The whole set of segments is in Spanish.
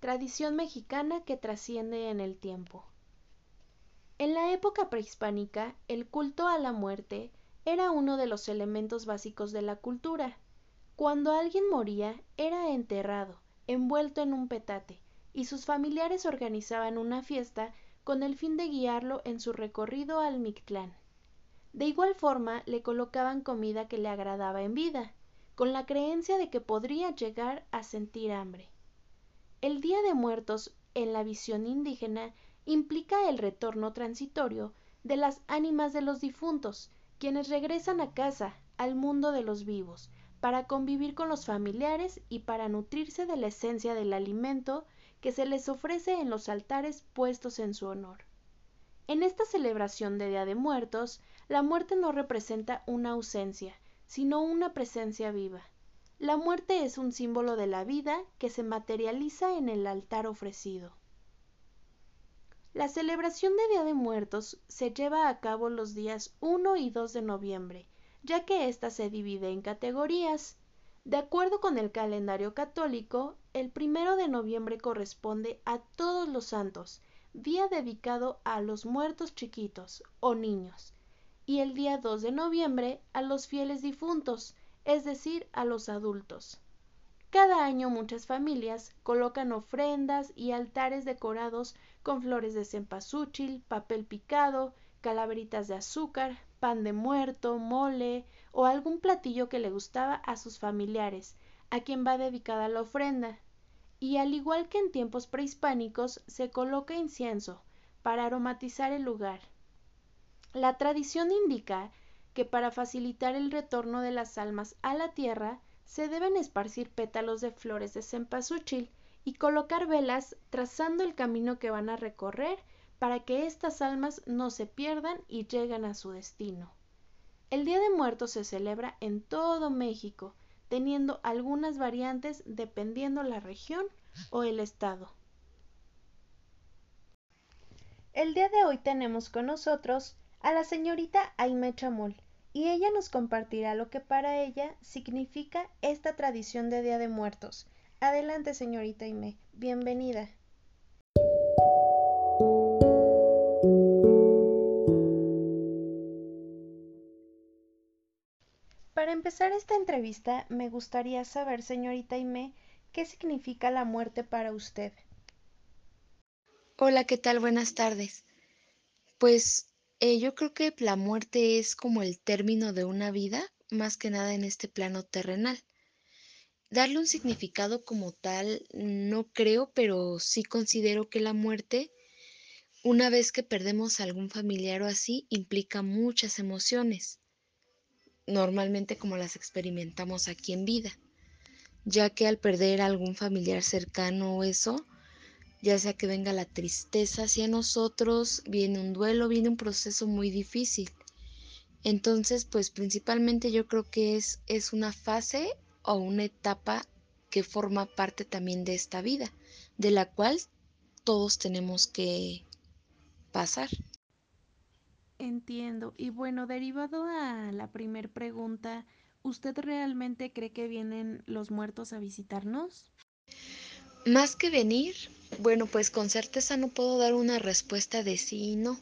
Tradición mexicana que trasciende en el tiempo. En la época prehispánica, el culto a la muerte era uno de los elementos básicos de la cultura. Cuando alguien moría, era enterrado, envuelto en un petate, y sus familiares organizaban una fiesta con el fin de guiarlo en su recorrido al Mictlán. De igual forma, le colocaban comida que le agradaba en vida, con la creencia de que podría llegar a sentir hambre. El Día de Muertos, en la visión indígena, implica el retorno transitorio de las ánimas de los difuntos, quienes regresan a casa, al mundo de los vivos, para convivir con los familiares y para nutrirse de la esencia del alimento que se les ofrece en los altares puestos en su honor. En esta celebración de Día de Muertos, la muerte no representa una ausencia, sino una presencia viva. La muerte es un símbolo de la vida que se materializa en el altar ofrecido. La celebración de Día de Muertos se lleva a cabo los días 1 y 2 de noviembre, ya que ésta se divide en categorías. De acuerdo con el calendario católico, el primero de noviembre corresponde a todos los santos, día dedicado a los muertos chiquitos o niños, y el día 2 de noviembre a los fieles difuntos, es decir, a los adultos. Cada año muchas familias colocan ofrendas y altares decorados con flores de cempasúchil, papel picado, calaveritas de azúcar, pan de muerto, mole o algún platillo que le gustaba a sus familiares, a quien va dedicada la ofrenda. Y al igual que en tiempos prehispánicos, se coloca incienso para aromatizar el lugar. La tradición indica que para facilitar el retorno de las almas a la tierra, se deben esparcir pétalos de flores de cempasúchil y colocar velas trazando el camino que van a recorrer para que estas almas no se pierdan y lleguen a su destino. El Día de Muertos se celebra en todo México, teniendo algunas variantes dependiendo la región o el estado. El día de hoy tenemos con nosotros a la señorita Aime Chamul, y ella nos compartirá lo que para ella significa esta tradición de Día de Muertos. Adelante, señorita Ime, bienvenida. Para empezar esta entrevista, me gustaría saber, señorita Ime, qué significa la muerte para usted. Hola, ¿qué tal? Buenas tardes. Pues eh, yo creo que la muerte es como el término de una vida, más que nada en este plano terrenal. Darle un significado como tal, no creo, pero sí considero que la muerte, una vez que perdemos a algún familiar o así, implica muchas emociones, normalmente como las experimentamos aquí en vida, ya que al perder a algún familiar cercano o eso, ya sea que venga la tristeza hacia nosotros, viene un duelo, viene un proceso muy difícil. Entonces, pues principalmente yo creo que es, es una fase o una etapa que forma parte también de esta vida, de la cual todos tenemos que pasar. Entiendo. Y bueno, derivado a la primer pregunta, ¿usted realmente cree que vienen los muertos a visitarnos? Más que venir, bueno, pues con certeza no puedo dar una respuesta de sí y no,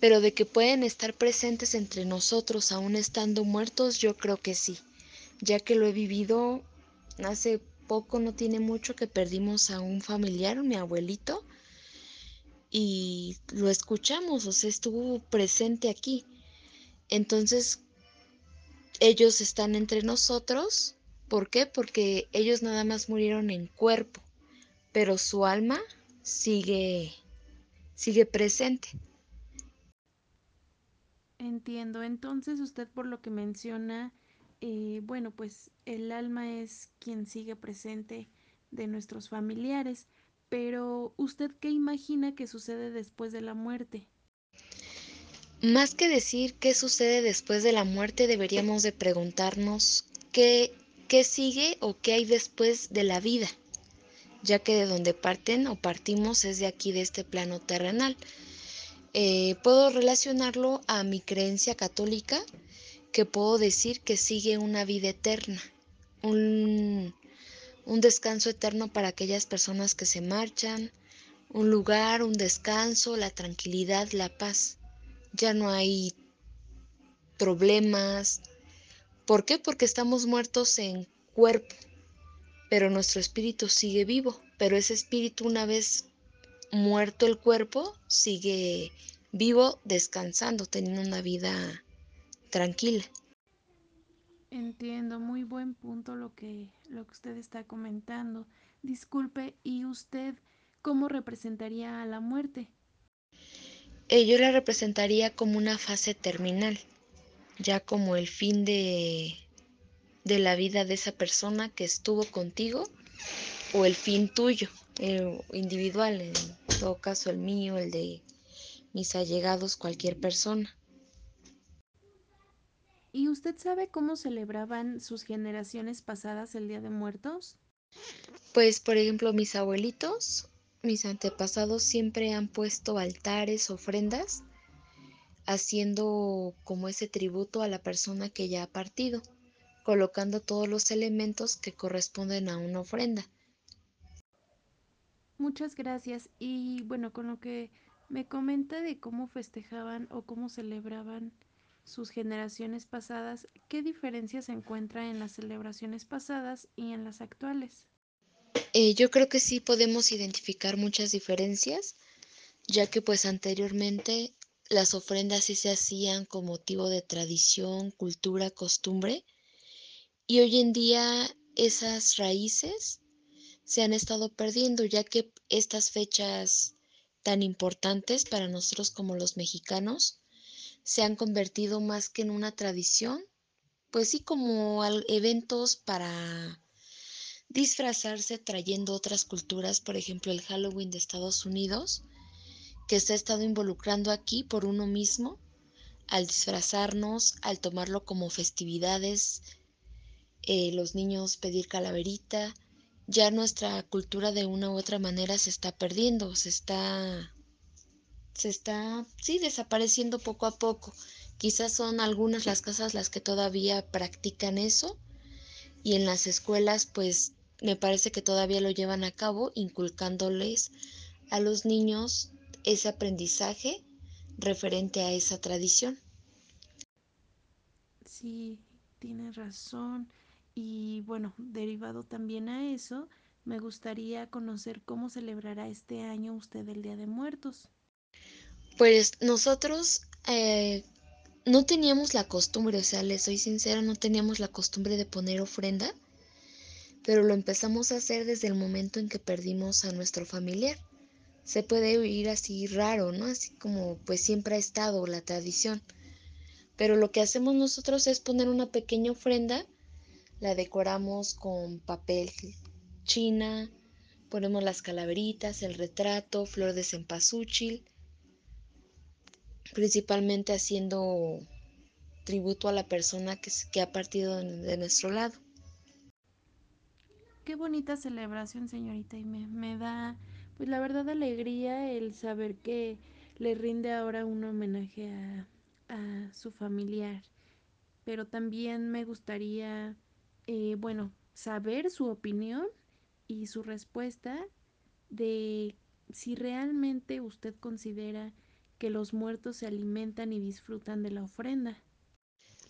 pero de que pueden estar presentes entre nosotros aún estando muertos, yo creo que sí, ya que lo he vivido hace poco, no tiene mucho que perdimos a un familiar, mi abuelito, y lo escuchamos, o sea, estuvo presente aquí. Entonces, ellos están entre nosotros ¿Por qué? Porque ellos nada más murieron en cuerpo, pero su alma sigue, sigue presente. Entiendo. Entonces usted por lo que menciona, eh, bueno, pues el alma es quien sigue presente de nuestros familiares, pero ¿usted qué imagina que sucede después de la muerte? Más que decir qué sucede después de la muerte, deberíamos de preguntarnos qué qué sigue o qué hay después de la vida, ya que de donde parten o partimos es de aquí, de este plano terrenal. Eh, puedo relacionarlo a mi creencia católica, que puedo decir que sigue una vida eterna, un, un descanso eterno para aquellas personas que se marchan, un lugar, un descanso, la tranquilidad, la paz. Ya no hay problemas. ¿Por qué? Porque estamos muertos en cuerpo, pero nuestro espíritu sigue vivo, pero ese espíritu una vez muerto el cuerpo sigue vivo descansando, teniendo una vida tranquila. Entiendo, muy buen punto lo que, lo que usted está comentando. Disculpe, ¿y usted cómo representaría a la muerte? Eh, yo la representaría como una fase terminal, ya como el fin de, de la vida de esa persona que estuvo contigo o el fin tuyo, eh, individual, en todo caso el mío, el de mis allegados, cualquier persona. ¿Y usted sabe cómo celebraban sus generaciones pasadas el Día de Muertos? Pues, por ejemplo, mis abuelitos, mis antepasados siempre han puesto altares, ofrendas, haciendo como ese tributo a la persona que ya ha partido, colocando todos los elementos que corresponden a una ofrenda. Muchas gracias. Y bueno, con lo que me comenta de cómo festejaban o cómo celebraban sus generaciones pasadas, ¿qué diferencia se encuentra en las celebraciones pasadas y en las actuales? Eh, yo creo que sí podemos identificar muchas diferencias, ya que pues anteriormente las ofrendas sí se hacían con motivo de tradición, cultura, costumbre, y hoy en día esas raíces se han estado perdiendo, ya que estas fechas tan importantes para nosotros como los mexicanos se han convertido más que en una tradición, pues sí como eventos para disfrazarse trayendo otras culturas, por ejemplo el Halloween de Estados Unidos, que se ha estado involucrando aquí por uno mismo, al disfrazarnos, al tomarlo como festividades, eh, los niños pedir calaverita, ya nuestra cultura de una u otra manera se está perdiendo, se está, se está, sí, desapareciendo poco a poco. Quizás son algunas las casas las que todavía practican eso y en las escuelas pues me parece que todavía lo llevan a cabo inculcándoles a los niños ese aprendizaje referente a esa tradición. Sí, tiene razón. Y bueno, derivado también a eso, me gustaría conocer cómo celebrará este año usted el Día de Muertos. Pues nosotros eh, no teníamos la costumbre, o sea, les soy sincera, no teníamos la costumbre de poner ofrenda, pero lo empezamos a hacer desde el momento en que perdimos a nuestro familiar. Se puede oír así raro, ¿no? Así como pues siempre ha estado la tradición. Pero lo que hacemos nosotros es poner una pequeña ofrenda la decoramos con papel china, ponemos las calaveritas, el retrato, flor de cempasúchil, principalmente haciendo tributo a la persona que, que ha partido de, nuestro lado. Qué bonita celebración, señorita, y me, me da, pues la verdad, alegría el saber que le rinde ahora un homenaje a, su familiar. Pero también me gustaría eh, bueno, saber su opinión y su respuesta de si realmente usted considera que los muertos se alimentan y disfrutan de la ofrenda.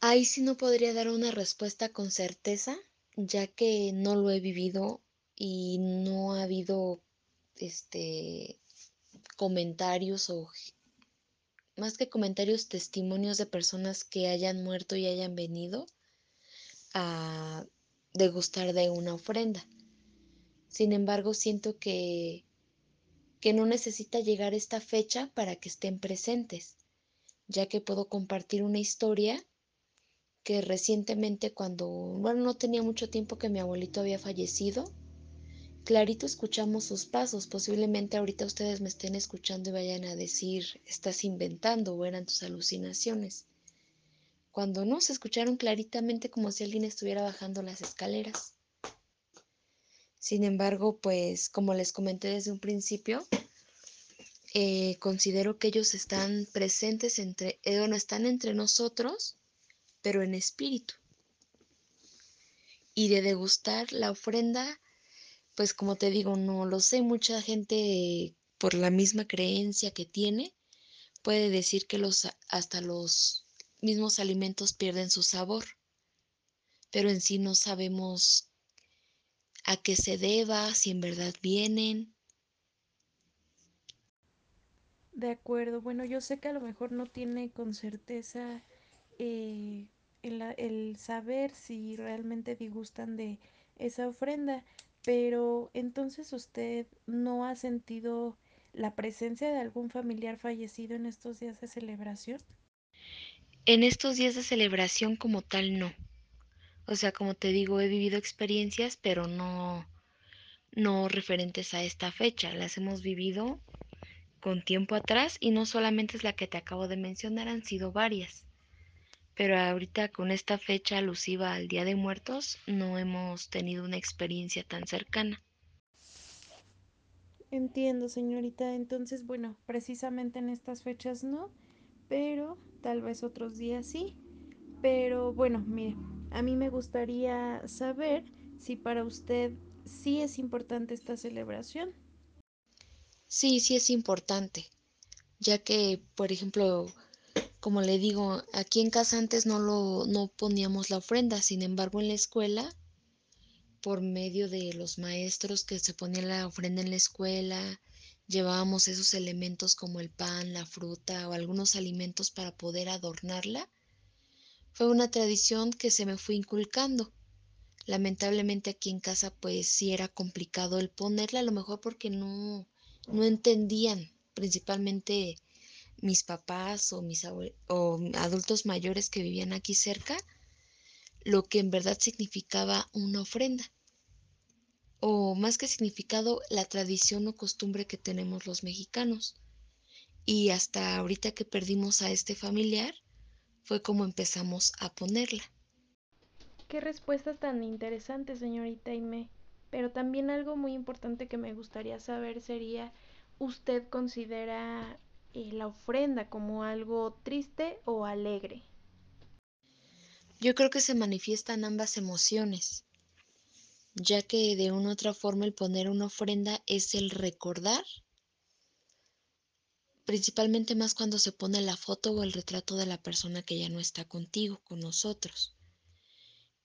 Ahí sí no podría dar una respuesta con certeza, ya que no lo he vivido y no ha habido este comentarios o más que comentarios, testimonios de personas que hayan muerto y hayan venido a degustar de una ofrenda. Sin embargo, siento que, que no necesita llegar esta fecha para que estén presentes, ya que puedo compartir una historia que recientemente cuando, bueno, no tenía mucho tiempo que mi abuelito había fallecido, clarito escuchamos sus pasos. Posiblemente ahorita ustedes me estén escuchando y vayan a decir, estás inventando o eran tus alucinaciones cuando no se escucharon claritamente como si alguien estuviera bajando las escaleras. Sin embargo, pues como les comenté desde un principio, eh, considero que ellos están presentes entre, eh, bueno, están entre nosotros, pero en espíritu. Y de degustar la ofrenda Pues como te digo, no lo sé, mucha gente por la misma creencia que tiene puede decir que los hasta los mismos alimentos pierden su sabor, pero en sí no sabemos a qué se deba, si en verdad vienen. De acuerdo, bueno, yo sé que a lo mejor no tiene con certeza eh, el, el saber si realmente disgustan de esa ofrenda, pero entonces usted no ha sentido la presencia de algún familiar fallecido en estos días de celebración. En estos días de celebración como tal, no. O sea, como te digo, he vivido experiencias, pero no, no referentes a esta fecha. Las hemos vivido con tiempo atrás y no solamente es la que te acabo de mencionar, han sido varias. Pero ahorita con esta fecha alusiva al Día de Muertos no hemos tenido una experiencia tan cercana. Entiendo, señorita. Entonces, bueno, precisamente en estas fechas no, pero tal vez otros días sí. Pero bueno, mire, a mí me gustaría saber si para usted sí es importante esta celebración. Sí, sí es importante, ya que, por ejemplo, como le digo, aquí en casa antes no lo no poníamos la ofrenda, sin embargo, en la escuela, por medio de los maestros que se ponían la ofrenda en la escuela, llevábamos esos elementos como el pan, la fruta o algunos alimentos para poder adornarla. Fue una tradición que se me fue inculcando. Lamentablemente aquí en casa pues sí era complicado el ponerla, a lo mejor porque no, no entendían, principalmente mis papás o mis o adultos mayores que vivían aquí cerca, lo que en verdad significaba una ofrenda. O más que significado, la tradición o costumbre que tenemos los mexicanos. Y hasta ahorita que perdimos a este familiar, fue como empezamos a ponerla. Qué respuesta tan interesante, señorita Aime. Pero también algo muy importante que me gustaría saber sería, ¿usted considera eh, la ofrenda como algo triste o alegre? Yo creo que se manifiestan ambas emociones, ya que de una u otra forma el poner una ofrenda es el recordar, principalmente más cuando se pone la foto o el retrato de la persona que ya no está contigo, con nosotros.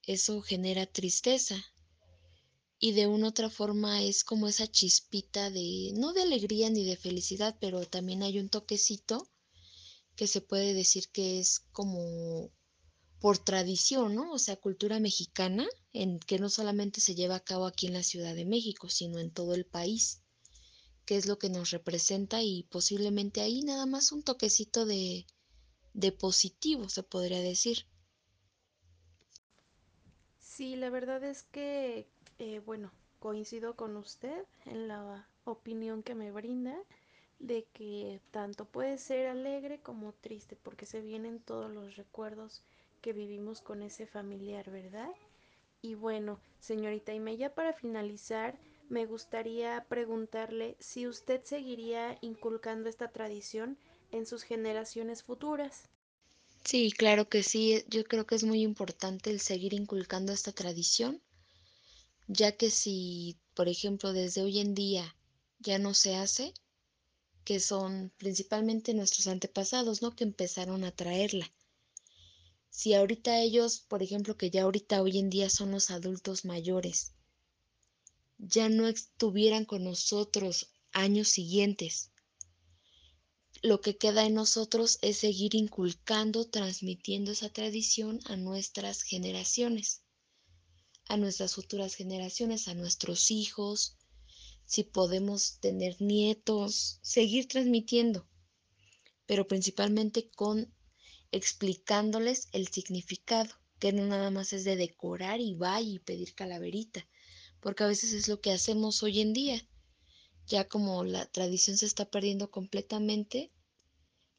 Eso genera tristeza, y de una otra forma es como esa chispita de, no de alegría ni de felicidad, pero también hay un toquecito que se puede decir que es como por tradición, ¿no? O sea, cultura mexicana, en que no solamente se lleva a cabo aquí en la Ciudad de México, sino en todo el país, que es lo que nos representa y posiblemente ahí nada más un toquecito de, de positivo, se podría decir. Sí, la verdad es que, eh, bueno, coincido con usted en la opinión que me brinda de que tanto puede ser alegre como triste, porque se vienen todos los recuerdos que vivimos con ese familiar, ¿verdad? Y bueno, señorita Ime, ya para finalizar, me gustaría preguntarle si usted seguiría inculcando esta tradición en sus generaciones futuras. Sí, claro que sí. Yo creo que es muy importante el seguir inculcando esta tradición, ya que si, por ejemplo, desde hoy en día ya no se hace, que son principalmente nuestros antepasados, ¿no? Que empezaron a traerla. Si ahorita ellos, por ejemplo, que ya ahorita hoy en día son los adultos mayores, ya no estuvieran con nosotros años siguientes, lo que queda en nosotros es seguir inculcando, transmitiendo esa tradición a nuestras generaciones, a nuestras futuras generaciones, a nuestros hijos, si podemos tener nietos, seguir transmitiendo, pero principalmente con explicándoles el significado, que no nada más es de decorar y va y pedir calaverita, porque a veces es lo que hacemos hoy en día ya como la tradición se está perdiendo completamente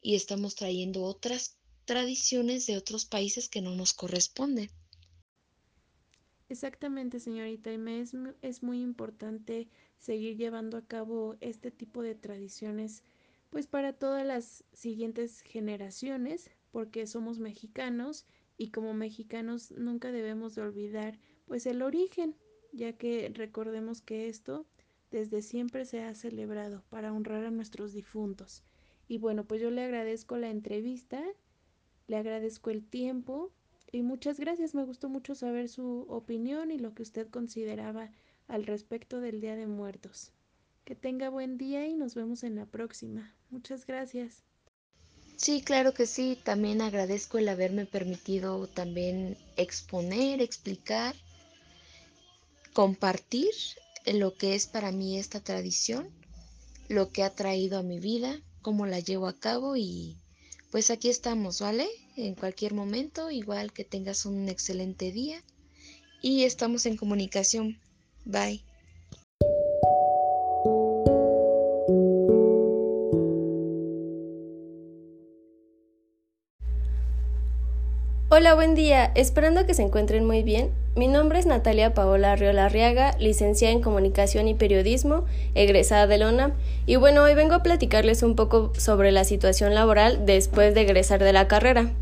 y estamos trayendo otras tradiciones de otros países que no nos corresponden. Exactamente, señorita, y me es, es muy importante seguir llevando a cabo este tipo de tradiciones, pues para todas las siguientes generaciones, porque somos mexicanos y como mexicanos nunca debemos de olvidar pues el origen ya que recordemos que esto desde siempre se ha celebrado para honrar a nuestros difuntos. Y bueno, pues yo le agradezco la entrevista, le agradezco el tiempo y muchas gracias. Me gustó mucho saber su opinión y lo que usted consideraba al respecto del Día de Muertos. Que tenga buen día y nos vemos en la próxima. Muchas gracias. Sí, claro que sí. También agradezco el haberme permitido también exponer, explicar, compartir lo que es para mí esta tradición, lo que ha traído a mi vida, cómo la llevo a cabo y pues aquí estamos, ¿vale? En cualquier momento, igual que tengas un excelente día y estamos en comunicación. Bye. Hola, buen día. Esperando que se encuentren muy bien. Mi nombre es Natalia Paola Arriola Arriaga, licenciada en Comunicación y Periodismo, egresada de Lona. Y bueno, hoy vengo a platicarles un poco sobre la situación laboral después de egresar de la carrera.